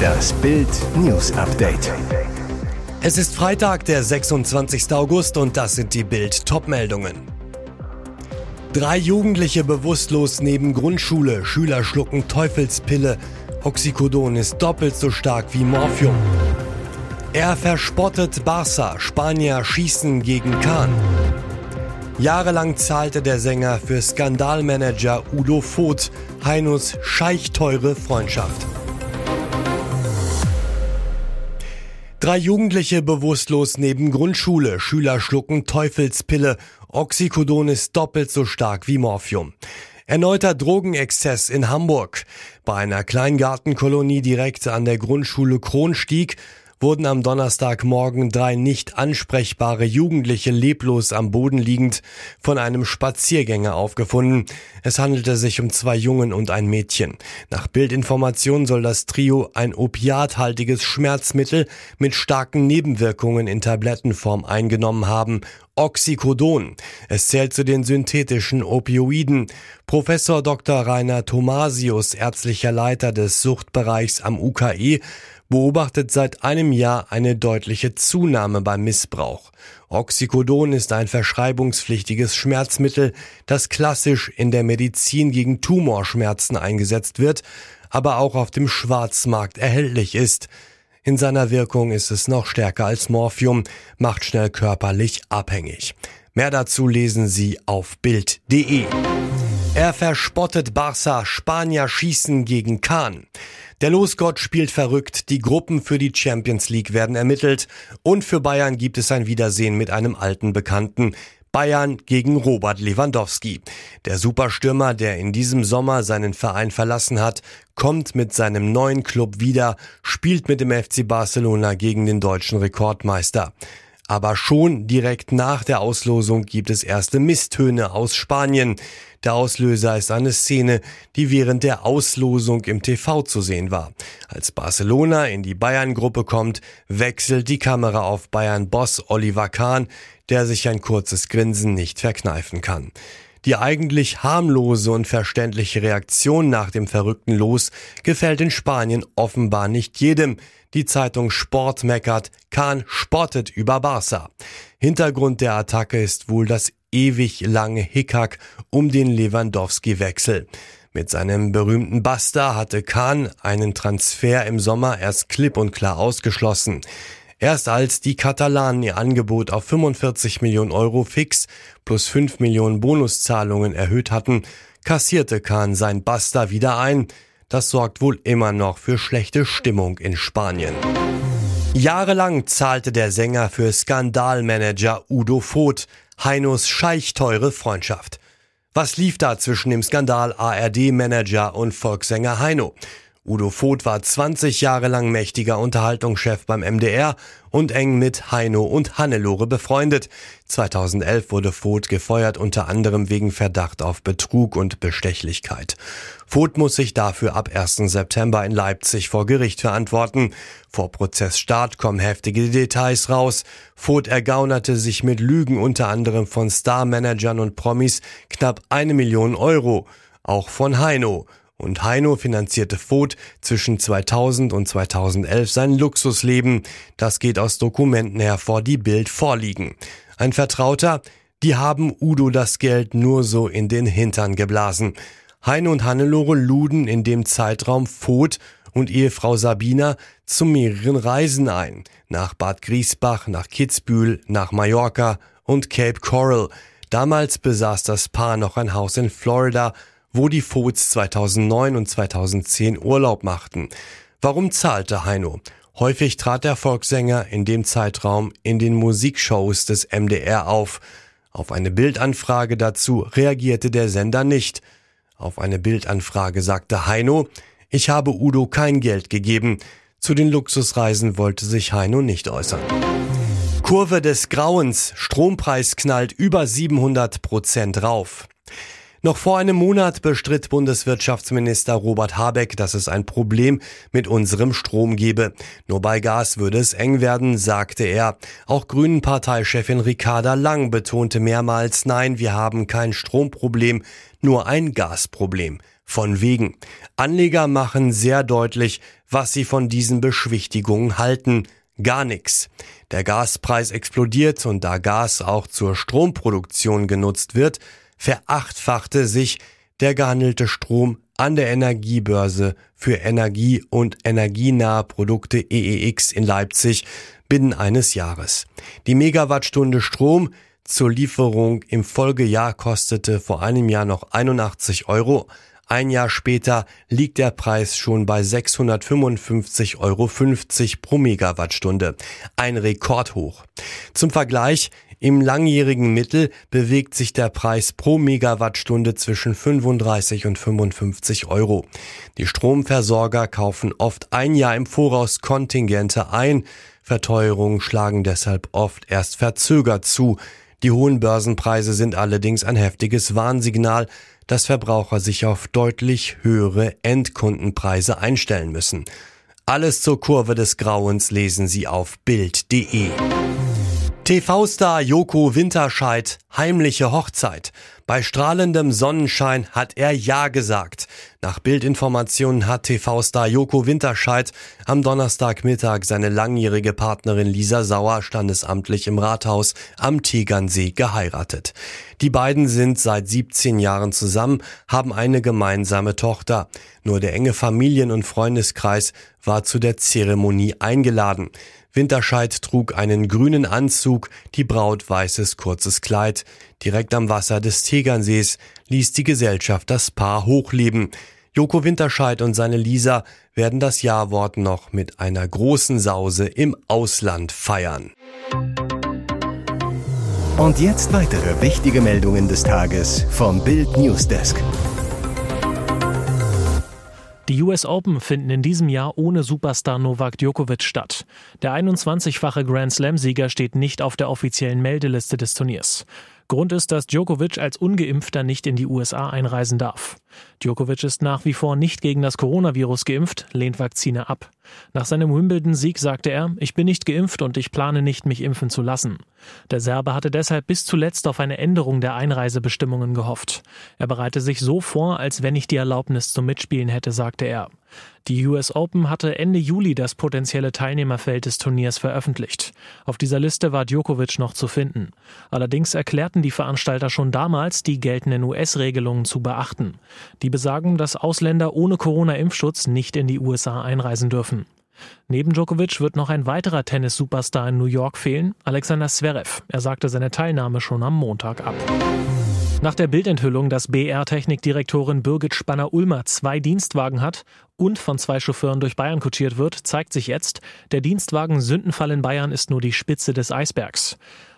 Das Bild News Update. Es ist Freitag, der 26. August und das sind die Bild Topmeldungen. Drei Jugendliche bewusstlos neben Grundschule, Schüler schlucken Teufelspille, Oxycodon ist doppelt so stark wie Morphium. Er verspottet Barca, Spanier schießen gegen Kahn. Jahrelang zahlte der Sänger für Skandalmanager Udo Voth Heinos scheichteure Freundschaft. Drei Jugendliche bewusstlos neben Grundschule, Schüler schlucken Teufelspille, Oxycodon ist doppelt so stark wie Morphium. Erneuter Drogenexzess in Hamburg. Bei einer Kleingartenkolonie direkt an der Grundschule Kronstieg wurden am Donnerstagmorgen drei nicht ansprechbare Jugendliche leblos am Boden liegend von einem Spaziergänger aufgefunden. Es handelte sich um zwei Jungen und ein Mädchen. Nach Bildinformation soll das Trio ein opiathaltiges Schmerzmittel mit starken Nebenwirkungen in Tablettenform eingenommen haben. Oxycodon. Es zählt zu den synthetischen Opioiden. Professor Dr. Rainer Thomasius, ärztlicher Leiter des Suchtbereichs am UKE, beobachtet seit einem Jahr eine deutliche Zunahme beim Missbrauch. Oxycodon ist ein verschreibungspflichtiges Schmerzmittel, das klassisch in der Medizin gegen Tumorschmerzen eingesetzt wird, aber auch auf dem Schwarzmarkt erhältlich ist. In seiner Wirkung ist es noch stärker als Morphium, macht schnell körperlich abhängig. Mehr dazu lesen Sie auf Bild.de. Er verspottet Barca, Spanier schießen gegen Kahn. Der Losgott spielt verrückt, die Gruppen für die Champions League werden ermittelt und für Bayern gibt es ein Wiedersehen mit einem alten Bekannten. Bayern gegen Robert Lewandowski. Der Superstürmer, der in diesem Sommer seinen Verein verlassen hat, kommt mit seinem neuen Club wieder, spielt mit dem FC Barcelona gegen den deutschen Rekordmeister. Aber schon direkt nach der Auslosung gibt es erste Misstöne aus Spanien. Der Auslöser ist eine Szene, die während der Auslosung im TV zu sehen war. Als Barcelona in die Bayern-Gruppe kommt, wechselt die Kamera auf Bayern-Boss Oliver Kahn, der sich ein kurzes Grinsen nicht verkneifen kann. Die eigentlich harmlose und verständliche Reaktion nach dem verrückten Los gefällt in Spanien offenbar nicht jedem. Die Zeitung Sport meckert, Kahn spottet über Barca. Hintergrund der Attacke ist wohl das ewig lange Hickhack um den Lewandowski-Wechsel. Mit seinem berühmten Buster hatte Kahn einen Transfer im Sommer erst klipp und klar ausgeschlossen. Erst als die Katalanen ihr Angebot auf 45 Millionen Euro fix plus 5 Millionen Bonuszahlungen erhöht hatten, kassierte Kahn sein Basta wieder ein. Das sorgt wohl immer noch für schlechte Stimmung in Spanien. Jahrelang zahlte der Sänger für Skandalmanager Udo Voth Heinos scheichteure Freundschaft. Was lief da zwischen dem Skandal ARD-Manager und Volkssänger Heino? Udo Voth war 20 Jahre lang mächtiger Unterhaltungschef beim MDR und eng mit Heino und Hannelore befreundet. 2011 wurde Voth gefeuert, unter anderem wegen Verdacht auf Betrug und Bestechlichkeit. Voth muss sich dafür ab 1. September in Leipzig vor Gericht verantworten. Vor Prozessstart kommen heftige Details raus. Voth ergaunerte sich mit Lügen unter anderem von Starmanagern und Promis knapp eine Million Euro. Auch von Heino und Heino finanzierte Voth zwischen 2000 und 2011 sein Luxusleben. Das geht aus Dokumenten hervor, die Bild vorliegen. Ein Vertrauter, die haben Udo das Geld nur so in den Hintern geblasen. Heino und Hannelore luden in dem Zeitraum Voth und Ehefrau Sabina zu mehreren Reisen ein. Nach Bad Griesbach, nach Kitzbühel, nach Mallorca und Cape Coral. Damals besaß das Paar noch ein Haus in Florida wo die Foods 2009 und 2010 Urlaub machten. Warum zahlte Heino? Häufig trat der Volkssänger in dem Zeitraum in den Musikshows des MDR auf. Auf eine Bildanfrage dazu reagierte der Sender nicht. Auf eine Bildanfrage sagte Heino, ich habe Udo kein Geld gegeben. Zu den Luxusreisen wollte sich Heino nicht äußern. Kurve des Grauens. Strompreis knallt über 700 Prozent rauf. Noch vor einem Monat bestritt Bundeswirtschaftsminister Robert Habeck, dass es ein Problem mit unserem Strom gebe. Nur bei Gas würde es eng werden, sagte er. Auch Grünen-Parteichefin Ricarda Lang betonte mehrmals, nein, wir haben kein Stromproblem, nur ein Gasproblem. Von wegen. Anleger machen sehr deutlich, was sie von diesen Beschwichtigungen halten. Gar nichts. Der Gaspreis explodiert und da Gas auch zur Stromproduktion genutzt wird, verachtfachte sich der gehandelte Strom an der Energiebörse für Energie- und energienahe Produkte EEX in Leipzig binnen eines Jahres. Die Megawattstunde Strom zur Lieferung im Folgejahr kostete vor einem Jahr noch 81 Euro. Ein Jahr später liegt der Preis schon bei 655,50 Euro pro Megawattstunde. Ein Rekordhoch. Zum Vergleich, im langjährigen Mittel bewegt sich der Preis pro Megawattstunde zwischen 35 und 55 Euro. Die Stromversorger kaufen oft ein Jahr im Voraus Kontingente ein. Verteuerungen schlagen deshalb oft erst verzögert zu. Die hohen Börsenpreise sind allerdings ein heftiges Warnsignal, dass Verbraucher sich auf deutlich höhere Endkundenpreise einstellen müssen. Alles zur Kurve des Grauens lesen Sie auf Bild.de. TV-Star Joko Winterscheid, heimliche Hochzeit. Bei strahlendem Sonnenschein hat er Ja gesagt. Nach Bildinformationen hat TV-Star Joko Winterscheid am Donnerstagmittag seine langjährige Partnerin Lisa Sauer standesamtlich im Rathaus am Tegernsee geheiratet. Die beiden sind seit 17 Jahren zusammen, haben eine gemeinsame Tochter. Nur der enge Familien- und Freundeskreis war zu der Zeremonie eingeladen. Winterscheid trug einen grünen Anzug, die Braut weißes kurzes Kleid. Direkt am Wasser des Tegernsees ließ die Gesellschaft das Paar hochleben. Joko Winterscheid und seine Lisa werden das Jawort noch mit einer großen Sause im Ausland feiern. Und jetzt weitere wichtige Meldungen des Tages vom Bild Newsdesk. Die US Open finden in diesem Jahr ohne Superstar Novak Djokovic statt. Der 21-fache Grand Slam-Sieger steht nicht auf der offiziellen Meldeliste des Turniers. Grund ist, dass Djokovic als ungeimpfter nicht in die USA einreisen darf. Djokovic ist nach wie vor nicht gegen das Coronavirus geimpft, lehnt Vakzine ab. Nach seinem Wimbledon-Sieg sagte er, ich bin nicht geimpft und ich plane nicht, mich impfen zu lassen. Der Serbe hatte deshalb bis zuletzt auf eine Änderung der Einreisebestimmungen gehofft. Er bereite sich so vor, als wenn ich die Erlaubnis zum Mitspielen hätte, sagte er. Die US Open hatte Ende Juli das potenzielle Teilnehmerfeld des Turniers veröffentlicht. Auf dieser Liste war Djokovic noch zu finden. Allerdings erklärten die Veranstalter schon damals, die geltenden US-Regelungen zu beachten. Die besagen, dass Ausländer ohne Corona-Impfschutz nicht in die USA einreisen dürfen. Neben Djokovic wird noch ein weiterer Tennis-Superstar in New York fehlen, Alexander Zverev. Er sagte seine Teilnahme schon am Montag ab. Nach der Bildenthüllung, dass BR-Technikdirektorin Birgit Spanner-Ulmer zwei Dienstwagen hat und von zwei Chauffeuren durch Bayern kutschiert wird, zeigt sich jetzt, der Dienstwagen Sündenfall in Bayern ist nur die Spitze des Eisbergs.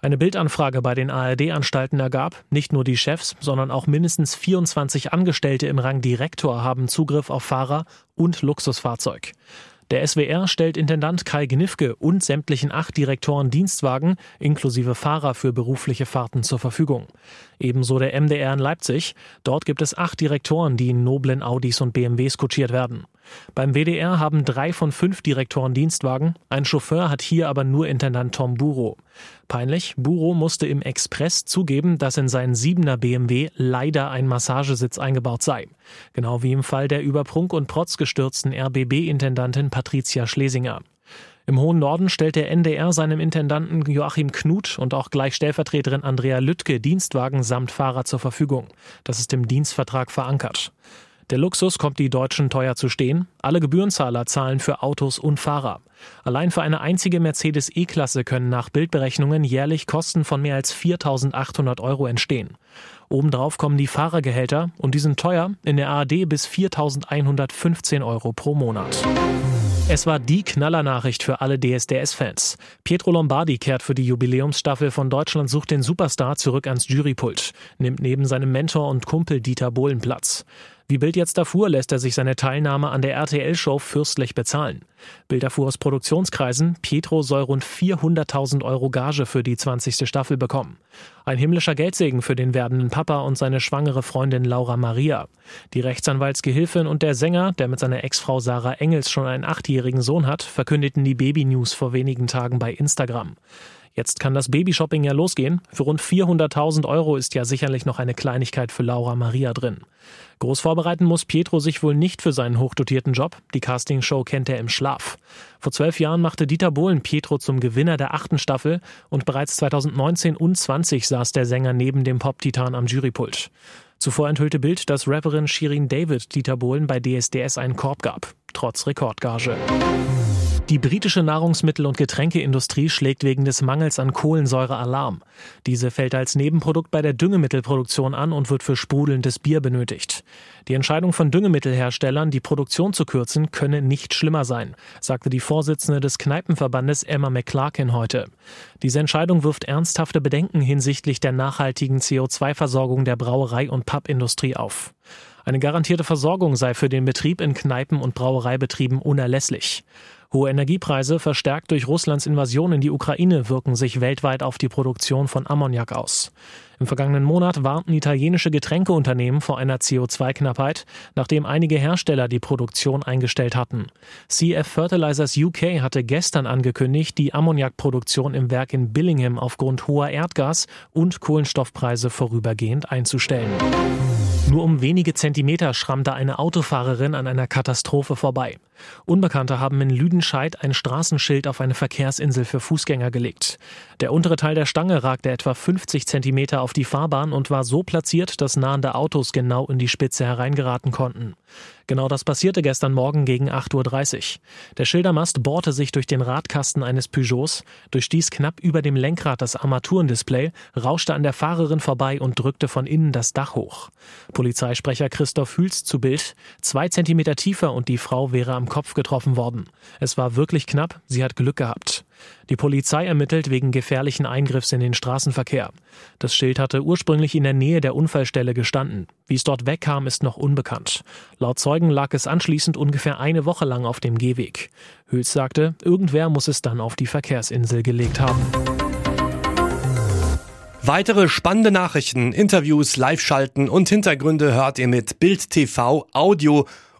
Eine Bildanfrage bei den ARD-Anstalten ergab, nicht nur die Chefs, sondern auch mindestens 24 Angestellte im Rang Direktor haben Zugriff auf Fahrer und Luxusfahrzeug. Der SWR stellt Intendant Kai Gnifke und sämtlichen acht Direktoren Dienstwagen inklusive Fahrer für berufliche Fahrten zur Verfügung. Ebenso der MDR in Leipzig. Dort gibt es acht Direktoren, die in noblen Audis und BMWs kutschiert werden. Beim WDR haben drei von fünf Direktoren Dienstwagen. Ein Chauffeur hat hier aber nur Intendant Tom Buro. Peinlich, Buro musste im Express zugeben, dass in seinen siebener BMW leider ein Massagesitz eingebaut sei. Genau wie im Fall der über Prunk und Protz gestürzten RBB-Intendantin Patricia Schlesinger. Im hohen Norden stellt der NDR seinem Intendanten Joachim Knut und auch gleich Stellvertreterin Andrea Lüttke Dienstwagen samt Fahrer zur Verfügung. Das ist im Dienstvertrag verankert. Der Luxus kommt die Deutschen teuer zu stehen. Alle Gebührenzahler zahlen für Autos und Fahrer. Allein für eine einzige Mercedes E-Klasse können nach Bildberechnungen jährlich Kosten von mehr als 4.800 Euro entstehen. Obendrauf kommen die Fahrergehälter und die sind teuer, in der ARD bis 4.115 Euro pro Monat. Es war die Knallernachricht für alle DSDS-Fans. Pietro Lombardi kehrt für die Jubiläumsstaffel von Deutschland sucht den Superstar zurück ans Jurypult, nimmt neben seinem Mentor und Kumpel Dieter Bohlen Platz. Wie Bild jetzt erfuhr, lässt er sich seine Teilnahme an der RTL-Show fürstlich bezahlen. Bild erfuhr aus Produktionskreisen, Pietro soll rund 400.000 Euro Gage für die 20. Staffel bekommen. Ein himmlischer Geldsegen für den werdenden Papa und seine schwangere Freundin Laura Maria. Die Rechtsanwaltsgehilfin und der Sänger, der mit seiner Ex-Frau Sarah Engels schon einen achtjährigen Sohn hat, verkündeten die Baby-News vor wenigen Tagen bei Instagram. Jetzt kann das Babyshopping ja losgehen. Für rund 400.000 Euro ist ja sicherlich noch eine Kleinigkeit für Laura Maria drin. Groß vorbereiten muss Pietro sich wohl nicht für seinen hochdotierten Job. Die Castingshow kennt er im Schlaf. Vor zwölf Jahren machte Dieter Bohlen Pietro zum Gewinner der achten Staffel und bereits 2019 und 20 saß der Sänger neben dem Pop-Titan am Jurypult. Zuvor enthüllte Bild, dass Rapperin Shirin David Dieter Bohlen bei DSDS einen Korb gab, trotz Rekordgage. Die britische Nahrungsmittel- und Getränkeindustrie schlägt wegen des Mangels an Kohlensäure Alarm. Diese fällt als Nebenprodukt bei der Düngemittelproduktion an und wird für sprudelndes Bier benötigt. Die Entscheidung von Düngemittelherstellern, die Produktion zu kürzen, könne nicht schlimmer sein, sagte die Vorsitzende des Kneipenverbandes Emma McClarkin heute. Diese Entscheidung wirft ernsthafte Bedenken hinsichtlich der nachhaltigen CO2-Versorgung der Brauerei- und Pappindustrie auf. Eine garantierte Versorgung sei für den Betrieb in Kneipen und Brauereibetrieben unerlässlich. Hohe Energiepreise, verstärkt durch Russlands Invasion in die Ukraine, wirken sich weltweit auf die Produktion von Ammoniak aus. Im vergangenen Monat warnten italienische Getränkeunternehmen vor einer CO2-Knappheit, nachdem einige Hersteller die Produktion eingestellt hatten. CF Fertilizers UK hatte gestern angekündigt, die Ammoniakproduktion im Werk in Billingham aufgrund hoher Erdgas- und Kohlenstoffpreise vorübergehend einzustellen. Nur um wenige Zentimeter schrammte eine Autofahrerin an einer Katastrophe vorbei. Unbekannte haben in Lüdenscheid ein Straßenschild auf eine Verkehrsinsel für Fußgänger gelegt. Der untere Teil der Stange ragte etwa 50 Zentimeter auf die Fahrbahn und war so platziert, dass nahende Autos genau in die Spitze hereingeraten konnten. Genau das passierte gestern Morgen gegen 8.30 Uhr. Der Schildermast bohrte sich durch den Radkasten eines Peugeots, durchstieß knapp über dem Lenkrad das Armaturendisplay, rauschte an der Fahrerin vorbei und drückte von innen das Dach hoch. Polizeisprecher Christoph Hüls zu Bild, zwei Zentimeter tiefer und die Frau wäre am Kopf getroffen worden. Es war wirklich knapp, sie hat Glück gehabt. Die Polizei ermittelt wegen gefährlichen Eingriffs in den Straßenverkehr. Das Schild hatte ursprünglich in der Nähe der Unfallstelle gestanden. Wie es dort wegkam, ist noch unbekannt. Laut Zeugen lag es anschließend ungefähr eine Woche lang auf dem Gehweg. Hüls sagte, irgendwer muss es dann auf die Verkehrsinsel gelegt haben. Weitere spannende Nachrichten, Interviews, Live-Schalten und Hintergründe hört ihr mit Bild TV Audio